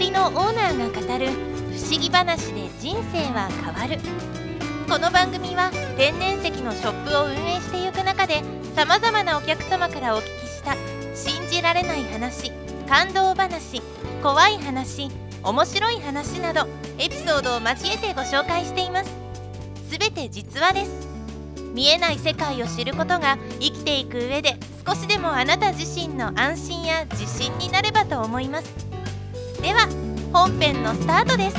森のオーナーが語る不思議話で人生は変わる。この番組は天然石のショップを運営していく中でさまざまなお客様からお聞きした信じられない話感動話怖い話面白い話などエピソードを交えてご紹介しています。すべて実話です。見えない世界を知ることが生きていく上で少しでもあなた自身の安心や自信になればと思います。では本編のスタートです。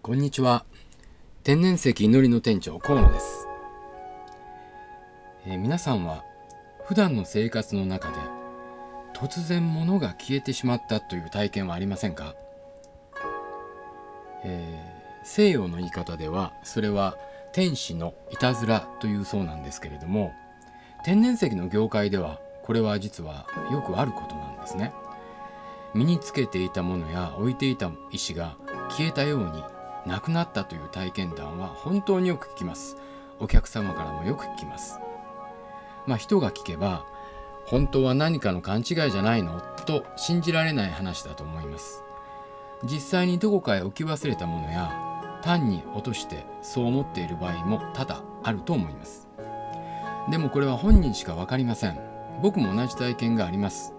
こんにちは。天然石祈りの店長河野です、えー皆さんは普段の生活の中で突然物が消えてしまったという体験はありませんか、えー西洋の言い方ではそれは天使のいたずらというそうなんですけれども天然石の業界ではこれは実はよくあることなんですね。身につけていたものや置いていた石が消えたようになくなったという体験談は本当によく聞きます。お客様からもよく聞きます。まあ人が聞けば本当は何かの勘違いじゃないの？と信じられない話だと思います。実際にどこかへ置き忘れたものや単に落としてそう思っている場合も多々あると思います。でもこれは本人しか分かりません。僕も同じ体験があります、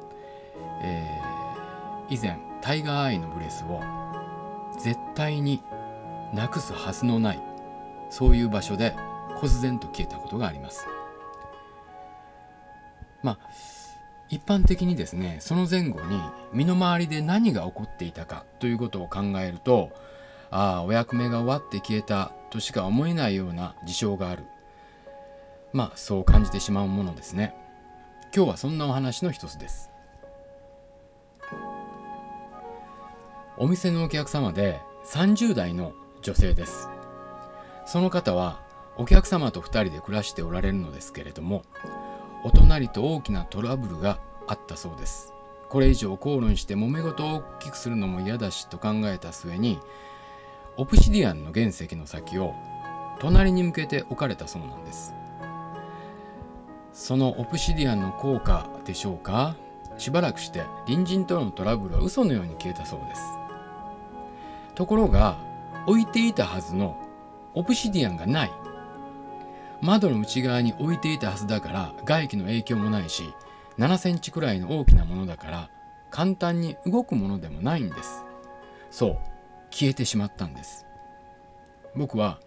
えー以前タイガーアイのブレスを絶対になくすはずのないそういう場所で忽然と消えたことがあります。まあ一般的にですねその前後に身の回りで何が起こっていたかということを考えるとああお役目が終わって消えたとしか思えないような事象がある。まあそう感じてしまうものですね。今日はそんなお話の一つです。お店のお客様で30代の女性です。その方はお客様と2人で暮らしておられるのですけれどもお隣と大きなトラブルがあったそうです。これ以上口論して揉め事を大きくするのも嫌だしと考えた末にオプシディアンの原石の先を隣に向けて置かれたそうなんです。そのオプシディアンの効果でしょうかしばらくして隣人とのトラブルは嘘のように消えたそうです。ところが置いていたはずのオプシディアンがない。窓の内側に置いていたはずだから外気の影響もないし7センチくらいの大きなものだから簡単に動くものでもないんです。そう消えてしまったんです。僕は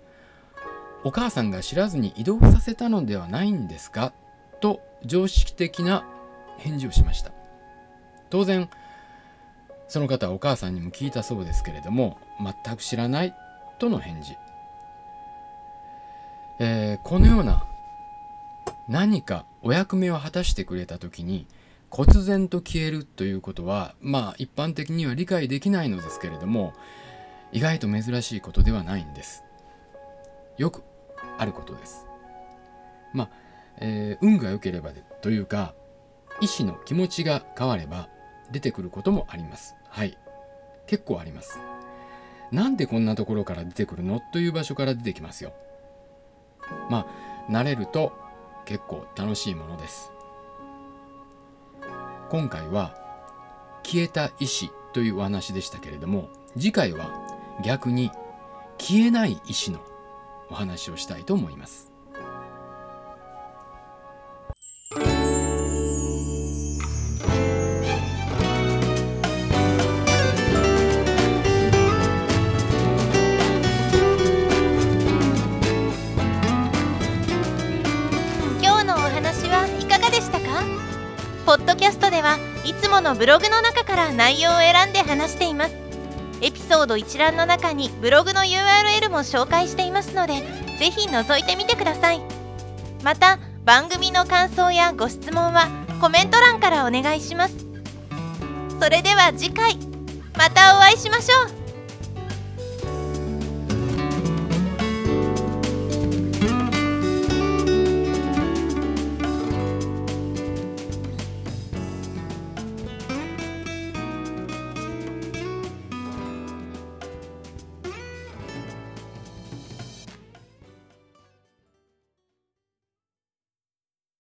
お母さんが知らずに移動させたのではないんですか？と常識的な返事をしました。当然その方はお母さんにも聞いたそうですけれども全く知らないとの返事、えーこのような何かお役目を果たしてくれた時に忽然と消えるということはまあ一般的には理解できないのですけれども意外と珍しいことではないんです。よくあることです。まあ、えー運が良ければでというか意志の気持ちが変われば出てくることもあります。はい。結構あります。なんでこんなところから出てくるの？という場所から出てきますよ。まあ慣れると結構楽しいものです。今回は消えた意志というお話でしたけれども次回は逆に消えない意志のお話をしたいと思います。ものブログの中から内容を選んで話しています。エピソード一覧の中にブログの URL も紹介していますのでぜひ覗いてみてください。また番組の感想やご質問はコメント欄からお願いします。それでは次回またお会いしましょう。